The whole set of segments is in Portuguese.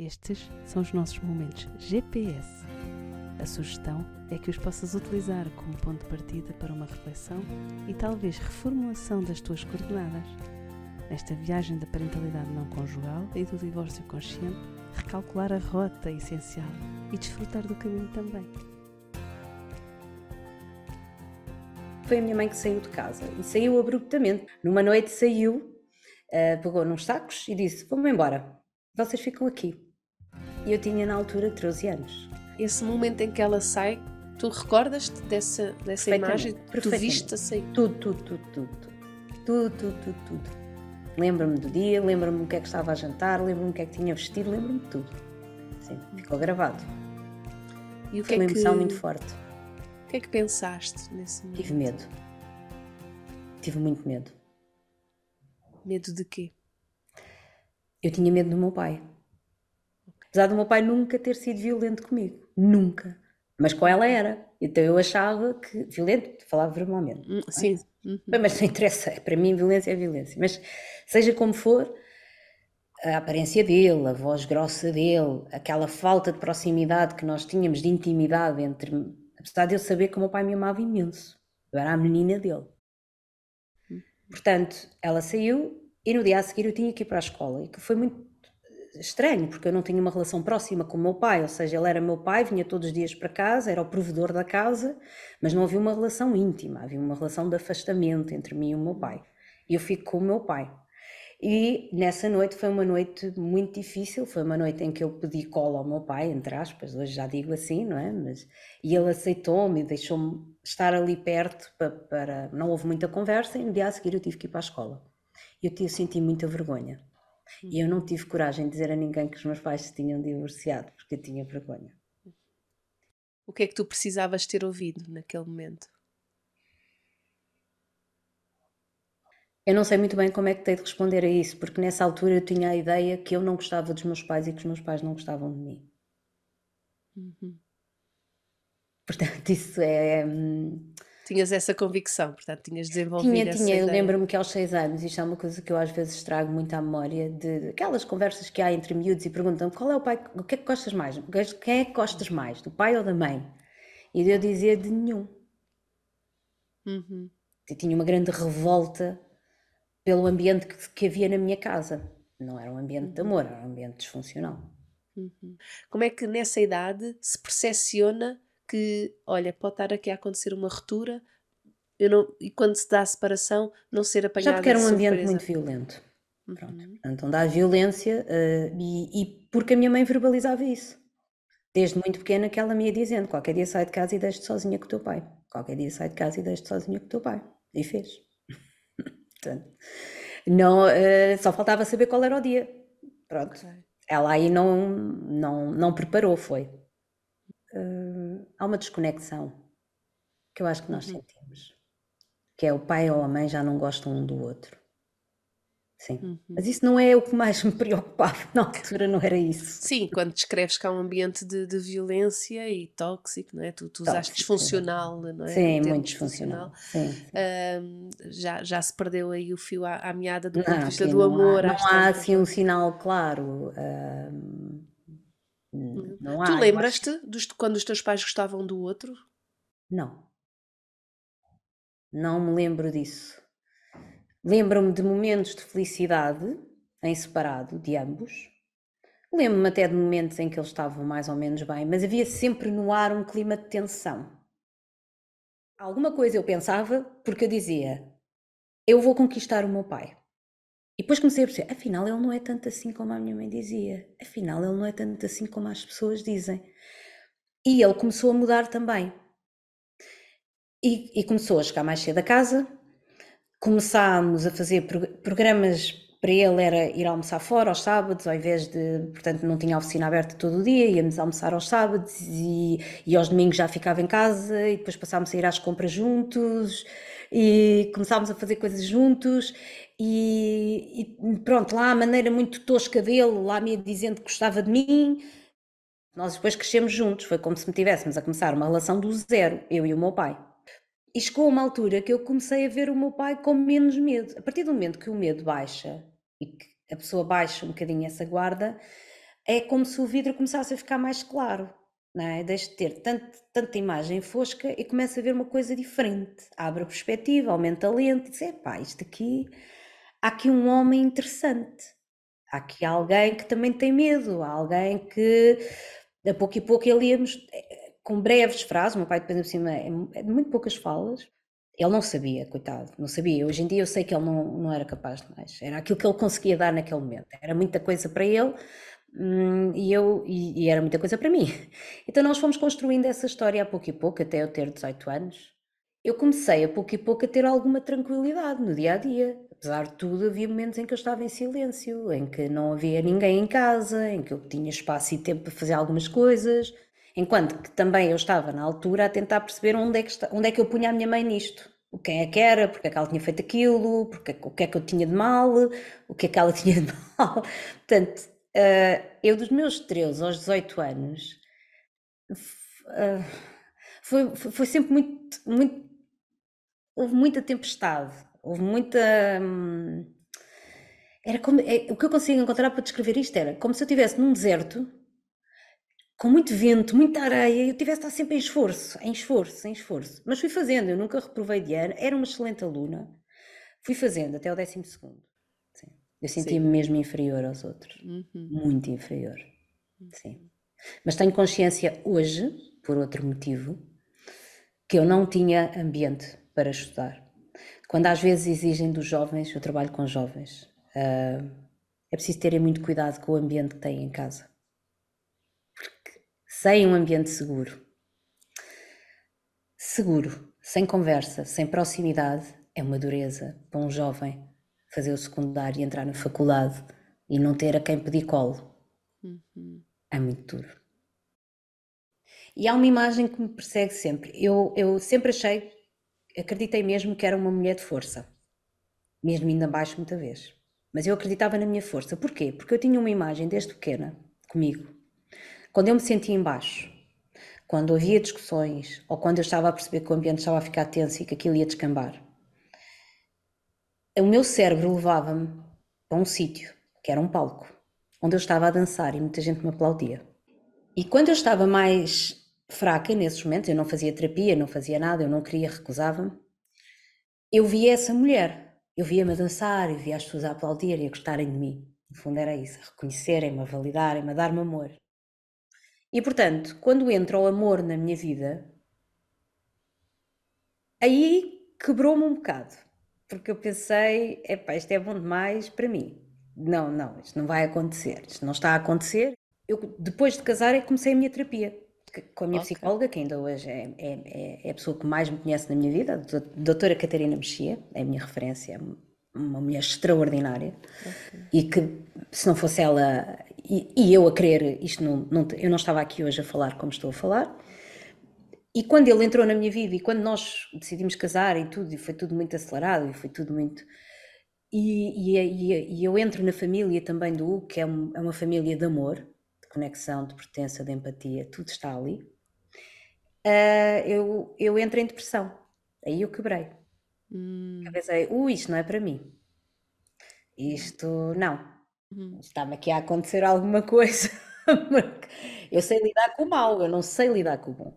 Estes são os nossos momentos GPS. A sugestão é que os possas utilizar como ponto de partida para uma reflexão e talvez reformulação das tuas coordenadas. Nesta viagem da parentalidade não conjugal e do divórcio consciente, recalcular a rota essencial e desfrutar do caminho também. Foi a minha mãe que saiu de casa e saiu abruptamente. Numa noite saiu, uh, pegou nos sacos e disse: Vamos embora, vocês ficam aqui. E eu tinha na altura 13 anos. Esse momento em que ela sai, tu recordas-te dessa, dessa imagem? Tu viste a sair? Tudo, tudo, tudo, tudo. Tudo, tudo, tudo, tudo. Lembro-me do dia, lembro-me o que é que estava a jantar, lembro-me o que é que tinha vestido, lembro-me de tudo. Sim, ficou gravado. E o Foi que é uma emoção que... muito forte. O que é que pensaste nesse momento? Tive medo. Tive muito medo. Medo de quê? Eu tinha medo do meu pai. Apesar do meu pai nunca ter sido violento comigo. Nunca. Mas com ela era. Então eu achava que. Violento, falava verbalmente. Hum, sim. Uhum. Mas não interessa. Para mim, violência é violência. Mas seja como for, a aparência dele, a voz grossa dele, aquela falta de proximidade que nós tínhamos, de intimidade entre. Apesar de eu saber que o meu pai me amava imenso. Eu era a menina dele. Hum. Portanto, ela saiu e no dia a seguir eu tinha que ir para a escola. E que foi muito estranho, porque eu não tinha uma relação próxima com o meu pai, ou seja, ele era meu pai, vinha todos os dias para casa, era o provedor da casa, mas não havia uma relação íntima, havia uma relação de afastamento entre mim e o meu pai. Eu fico com o meu pai. E nessa noite foi uma noite muito difícil, foi uma noite em que eu pedi cola ao meu pai, entre aspas, hoje já digo assim, não é? Mas, e ele aceitou-me deixou-me estar ali perto para, para, Não houve muita conversa e no dia a seguir eu tive que ir para a escola. E eu senti muita vergonha e eu não tive coragem de dizer a ninguém que os meus pais se tinham divorciado, porque eu tinha vergonha. O que é que tu precisavas ter ouvido naquele momento? Eu não sei muito bem como é que tenho de responder a isso, porque nessa altura eu tinha a ideia que eu não gostava dos meus pais e que os meus pais não gostavam de mim. Uhum. Portanto, isso é. Hum, Tinhas essa convicção, portanto, tinhas desenvolvido tinha, essa Tinha, eu lembro-me que aos seis anos, isto é uma coisa que eu às vezes trago muito à memória, de, de aquelas conversas que há entre miúdos e perguntam qual é o pai, o que é que gostas mais? Quem é que gostas mais, do pai ou da mãe? E eu dizia de nenhum. Uhum. Eu tinha uma grande revolta pelo ambiente que, que, havia na minha casa. Não era um ambiente de amor, era um ambiente disfuncional. Uhum. Como é que nessa idade se percepciona que, olha, pode estar aqui a acontecer uma ruptura não, e quando se dá a separação, não ser apanhada Já porque era um ambiente muito violento. Uhum. Pronto. Portanto, onde há violência uh, e, e, porque a minha mãe verbalizava isso. Desde muito pequena que ela me ia dizendo, qualquer dia sai de casa e deixe-te sozinha com o teu pai. Qualquer dia sai de casa e deixe-te sozinha com o teu pai. E fez. Portanto, não, uh, só faltava saber qual era o dia. Pronto. Okay. Ela aí não, não, não preparou, foi uh, há uma desconexão que eu acho que nós uhum. sentimos, que é o pai ou a mãe já não gostam um do outro. Sim. Uhum. Mas isso não é o que mais me preocupava na altura, não era isso. Sim, quando descreves que há um ambiente de, de violência e tóxico, não é? Tu, tu usaste disfuncional, não é? Sim, muito disfuncional. Sim, sim. já, já se perdeu aí o fio à, à meada do ponto de vista do amor. Há, não há assim um sinal claro. Hum, não há. Tu lembras-te acho... quando os teus pais gostavam do outro? Não. Não me lembro disso. Lembro-me de momentos de felicidade em separado de ambos. Lembro-me até de momentos em que eles estavam mais ou menos bem, mas havia sempre no ar um clima de tensão. Alguma coisa eu pensava porque eu dizia: eu vou conquistar o meu pai. E depois comecei a perceber, afinal ele não é tanto assim como a minha mãe dizia, afinal ele não é tanto assim como as pessoas dizem. E ele começou a mudar também. E, e começou a chegar mais cedo a casa, começámos a fazer programas para ele era ir almoçar fora aos sábados, ao invés de, portanto, não tinha a oficina aberta todo o dia, íamos almoçar aos sábados e, e aos domingos já ficava em casa e depois passámos a ir às compras juntos e começámos a fazer coisas juntos e, e, pronto, lá a maneira muito tosca dele, lá me dizendo que gostava de mim. Nós depois crescemos juntos, foi como se me tivéssemos a começar uma relação do zero, eu e o meu pai. E chegou uma altura que eu comecei a ver o meu pai com menos medo. A partir do momento que o medo baixa e que a pessoa baixa um bocadinho essa guarda, é como se o vidro começasse a ficar mais claro. Não é? Deixa de ter tanto, tanta imagem fosca e começa a ver uma coisa diferente. Abre a perspectiva, aumenta a lente e diz: epá, isto aqui, há aqui um homem interessante. Há aqui alguém que também tem medo, há alguém que, a pouco e pouco, ele íamos com breves frases. O meu pai, depois, por cima, é, é de muito poucas falas. Ele não sabia, coitado, não sabia. Hoje em dia eu sei que ele não, não era capaz de mais. Era aquilo que ele conseguia dar naquele momento. Era muita coisa para ele hum, e, eu, e, e, era muita coisa para mim. Então nós fomos construindo essa história a pouco e pouco, até eu ter 18 anos. Eu comecei a pouco e pouco a ter alguma tranquilidade no dia a dia. Apesar de tudo, havia momentos em que eu estava em silêncio, em que não havia ninguém em casa, em que eu tinha espaço e tempo para fazer algumas coisas. Enquanto que também eu estava na altura a tentar perceber onde é que, está, onde é que eu punha a minha mãe nisto. O quem é que era, porque é que ela tinha feito aquilo, porque, o que é que eu tinha de mal, o que é que ela tinha de mal. Portanto, uh, eu dos meus 13 aos 18 anos, uh, foi, foi sempre muito, muito. Houve muita tempestade, houve muita. Hum, era como, é, o que eu consigo encontrar para descrever isto era como se eu estivesse num deserto com muito vento, muita areia, eu tivesse de estar sempre em esforço, em esforço, em esforço. Mas fui fazendo, eu nunca reprovei de ano, era uma excelente aluna. Fui fazendo até o décimo segundo. Sim. Eu sentia-me mesmo inferior aos outros. Uhum. Muito inferior. Uhum. Sim. Mas tenho consciência hoje, por outro motivo, que eu não tinha ambiente para estudar. Quando às vezes exigem dos jovens, eu trabalho com jovens, uh, é preciso terem muito cuidado com o ambiente que têm em casa sem um ambiente seguro. Seguro, sem conversa, sem proximidade, é uma dureza para um jovem fazer o secundário e entrar na faculdade e não ter a quem pedir colo. Uhum. É muito duro. E há uma imagem que me persegue sempre. Eu, eu sempre achei, acreditei mesmo que era uma mulher de força, mesmo indo abaixo muita vez. Mas eu acreditava na minha força. Porquê? Porque eu tinha uma imagem desde pequena comigo quando eu me sentia em baixo, quando havia discussões ou quando eu estava a perceber que o ambiente estava a ficar tenso e que aquilo ia descambar, o meu cérebro levava-me para um sítio, que era um palco, onde eu estava a dançar e muita gente me aplaudia. E quando eu estava mais fraca nesses momentos, eu não fazia terapia, não fazia nada, eu não queria, recusava-me, eu via essa mulher, eu via-me a dançar, eu via as pessoas a aplaudirem, a gostarem de mim. No fundo era isso, a reconhecerem-me, a validarem-me, a dar-me amor. E portanto, quando entra o amor na minha vida, aí quebrou-me um bocado. Porque eu pensei, epá, isto é bom demais para mim. Não, não, isto não vai acontecer, isto não está a acontecer. Eu, depois de casar, é comecei a minha terapia com a minha okay. psicóloga, que ainda hoje é, é, é, a pessoa que mais me conhece na minha vida, a doutora Catarina Mexia, é a minha referência, uma mulher extraordinária okay. e que se não fosse ela e, e eu a querer isto não, não, eu não estava aqui hoje a falar como estou a falar e quando ele entrou na minha vida e quando nós decidimos casar e tudo e foi tudo muito acelerado e foi tudo muito e, e, e eu entro na família também do Hugo, que é, um, é uma família de amor de conexão, de pertença, de empatia tudo está ali uh, eu, eu entro em depressão aí eu quebrei Hum. Eu pensei, ui, isto não é para mim. Isto não. Hum. Está-me aqui a acontecer alguma coisa. eu sei lidar com o mal, eu não sei lidar com o bom.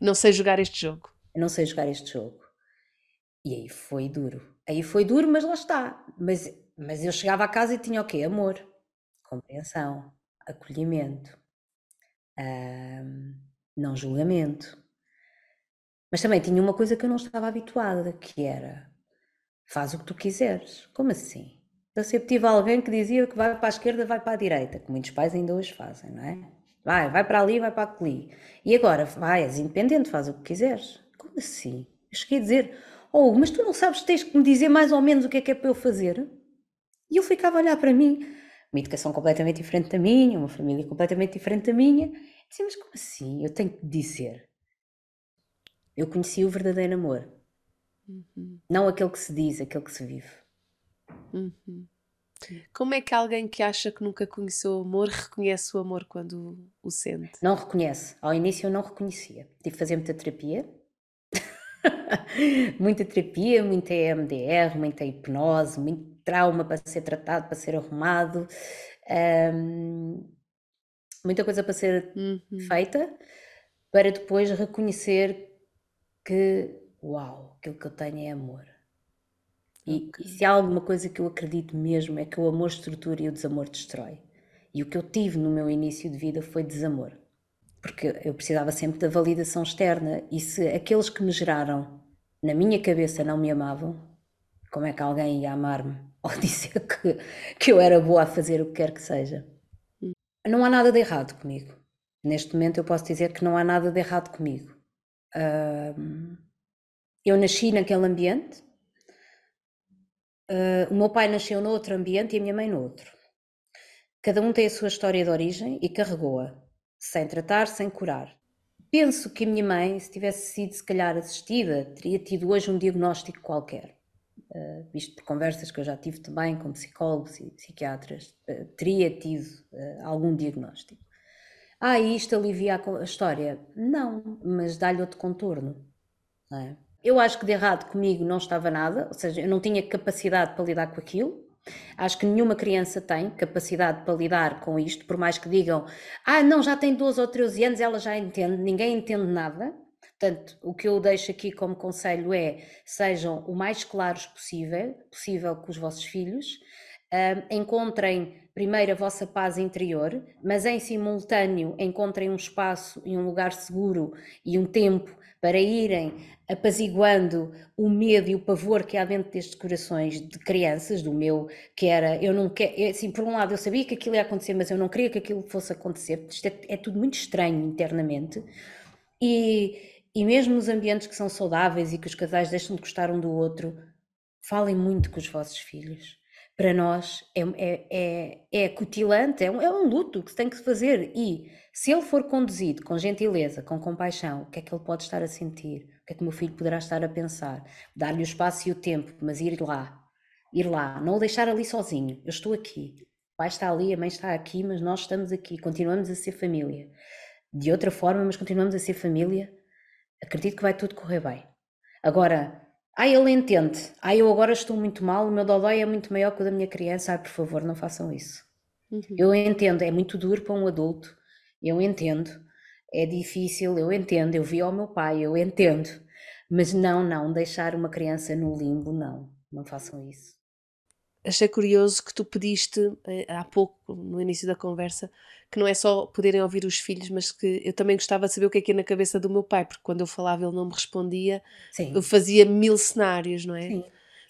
Não sei jogar este jogo. Eu não sei jogar este jogo. E aí foi duro. Aí foi duro, mas lá está. Mas, mas eu chegava a casa e tinha o quê? Amor, compreensão, acolhimento, não julgamento. Mas também tinha uma coisa que eu não estava habituada, que era faz o que tu quiseres. Como assim? Eu sempre tive alguém que dizia que vai para a esquerda, vai para a direita, que muitos pais ainda hoje fazem, não é? Vai, vai para ali, vai para ali. E agora, vai, és independente, faz o que quiseres. Como assim? Eu cheguei a dizer, oh, mas tu não sabes, tens que me dizer mais ou menos o que é que é para eu fazer? E eu ficava a olhar para mim, uma educação completamente diferente da minha, uma família completamente diferente da minha. E dizia, mas como assim? Eu tenho que dizer. Eu conheci o verdadeiro amor. Uhum. Não aquele que se diz, aquele que se vive. Uhum. Como é que alguém que acha que nunca conheceu o amor reconhece o amor quando o sente? Não reconhece. Ao início eu não reconhecia. Tive que fazer muita terapia. muita terapia, muita EMDR, muita hipnose, muito trauma para ser tratado, para ser arrumado. Um, muita coisa para ser uhum. feita, para depois reconhecer que, uau, aquilo que eu tenho é amor. E, okay. e, se há alguma coisa que eu acredito mesmo é que o amor estrutura e o desamor destrói. E o que eu tive no meu início de vida foi desamor. Porque eu precisava sempre da validação externa. E se aqueles que me geraram na minha cabeça não me amavam, como é que alguém ia amar-me ou dizer que, que eu era boa a fazer o que quer que seja? Hum. Não há nada de errado comigo. Neste momento eu posso dizer que não há nada de errado comigo. Eu nasci naquele ambiente, uh, o meu pai nasceu noutro ambiente e a minha mãe noutro. Cada um tem a sua história de origem e carregou-a, sem tratar, sem curar. Penso que a minha mãe, se tivesse sido se calhar assistida, teria tido hoje um diagnóstico qualquer. Uh, visto por conversas que eu já tive também com psicólogos e psiquiatras, uh, teria tido uh, algum diagnóstico. Ah, e isto alivia a, a história? Não, mas dá-lhe outro contorno. É? Eu acho que de errado comigo não estava nada, ou seja, eu não tinha capacidade para lidar com aquilo. Acho que nenhuma criança tem capacidade para lidar com isto, por mais que digam, ah, não, já tem 12 ou 13 anos, ela já entende, ninguém entende nada. Portanto, o que eu deixo aqui como conselho é sejam o mais claros possível, possível com os vossos filhos, encontrem primeiro a vossa paz interior, mas em simultâneo encontrem um espaço e um lugar seguro e um tempo para irem apaziguando o medo e o pavor que há dentro destes corações de crianças, do meu, que era, eu não quero, é assim, por um lado eu sabia que aquilo ia acontecer, mas eu não queria que aquilo fosse acontecer, isto é, é tudo muito estranho internamente, e, e mesmo nos ambientes que são saudáveis e que os casais deixam de gostar um do outro, falem muito com os vossos filhos, para nós é, é, é, é cutilante, é um, é um luto que se tem que fazer. E se ele for conduzido com gentileza, com compaixão, o que é que ele pode estar a sentir? O que é que o meu filho poderá estar a pensar? Dar-lhe o espaço e o tempo, mas ir lá, ir lá, não o deixar ali sozinho. Eu estou aqui. O pai está ali, a mãe está aqui, mas nós estamos aqui, continuamos a ser família. De outra forma, mas continuamos a ser família. Acredito que vai tudo correr bem. Agora, ah, ele entende. Ah, eu agora estou muito mal, o meu dodói é muito maior que o da minha criança. Ai, por favor, não façam isso. Uhum. Eu entendo, é muito duro para um adulto. Eu entendo. É difícil, eu entendo. Eu vi ao meu pai, eu entendo. Mas não, não, deixar uma criança no limbo, não. Não façam isso achei curioso que tu pediste eh, há pouco, no início da conversa, que não é só poderem ouvir os filhos, mas que eu também gostava de saber o que é que é na cabeça do meu pai, porque quando eu falava ele não me respondia, Sim. eu fazia mil cenários, não é? Sim.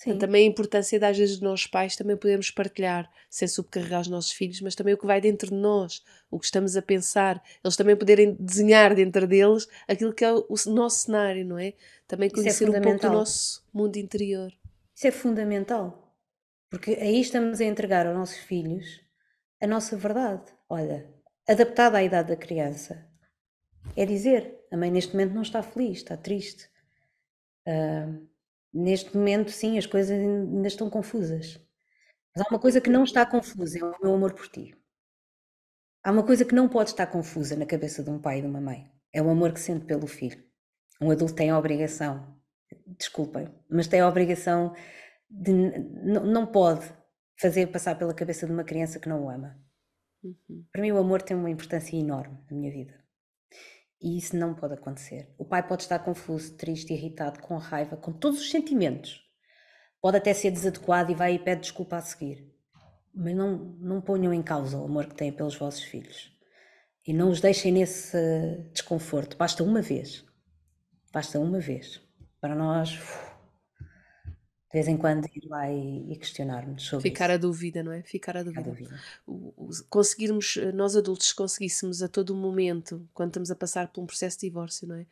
Sim. também a importância das vezes de nós pais também podemos partilhar, sem subcarregar os nossos filhos, mas também o que vai dentro de nós, o que estamos a pensar, eles também poderem desenhar dentro deles aquilo que é o nosso cenário, não é? Também é conhecer é um pouco do nosso mundo interior. Isso é fundamental porque aí estamos a entregar aos nossos filhos a nossa verdade. Olha, adaptada à idade da criança. É dizer, a mãe neste momento não está feliz, está triste. Uh, neste momento, sim, as coisas ainda estão confusas. Mas há uma coisa que não está confusa, é o meu amor por ti. Há uma coisa que não pode estar confusa na cabeça de um pai e de uma mãe. É o amor que sente pelo filho. Um adulto tem a obrigação, desculpem, mas tem a obrigação de, não pode fazer passar pela cabeça de uma criança que não o ama. Uhum. Para mim, o amor tem uma importância enorme na minha vida. E isso não pode acontecer. O pai pode estar confuso, triste, irritado, com raiva, com todos os sentimentos. Pode até ser desadequado e vai e pede desculpa a seguir. Mas não, não ponham em causa o amor que têm pelos vossos filhos. E não os deixem nesse desconforto. Basta uma vez. Basta uma vez. Para nós, de vez em quando ir lá e, e questionar-nos sobre Ficar isso. a dúvida, não é? Ficar a dúvida. A dúvida. O, o, conseguirmos, eh, nós adultos, conseguíssemos a todo momento, quando estamos a passar por um processo de divórcio, não é?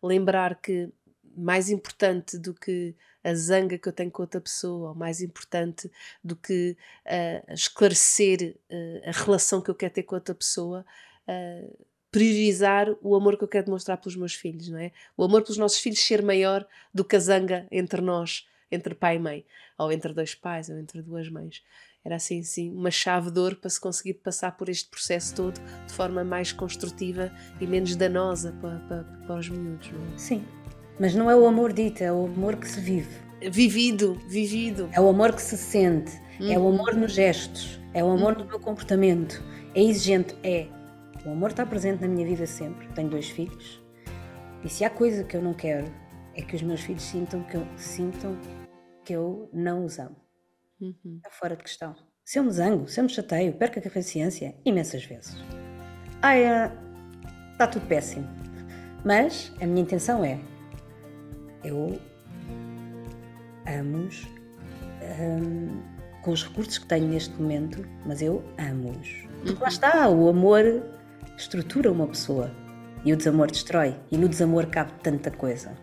Lembrar que mais importante do que a zanga que eu tenho com outra pessoa, ou mais importante do que uh, esclarecer uh, a relação que eu quero ter com outra pessoa, uh, priorizar o amor que eu quero demonstrar pelos meus filhos, não é? O amor pelos nossos filhos ser maior do que a zanga entre nós entre pai e mãe, ou entre dois pais, ou entre duas mães. Era assim, sim, uma chave de ouro para se conseguir passar por este processo todo de forma mais construtiva e menos danosa para, para, para os miúdos. Não é? Sim, mas não é o amor dito, é o amor que se vive. Vivido, vivido. É o amor que se sente, hum. é o uhum. amor nos gestos, é o amor hum. no meu comportamento. É exigente? É. O amor está presente na minha vida sempre. Tenho dois filhos. E se há coisa que eu não quero, é que os meus filhos sintam que eu, sintam que eu não os amo. Uhum. Está fora de questão. Se eu me zango, se eu me chateio, perco a paciência imensas vezes. Ai, está tudo péssimo. Mas a minha intenção é: eu amo-os um, com os recursos que tenho neste momento, mas eu amo-os. Porque lá está, o amor estrutura uma pessoa e o desamor destrói. E no desamor cabe tanta coisa.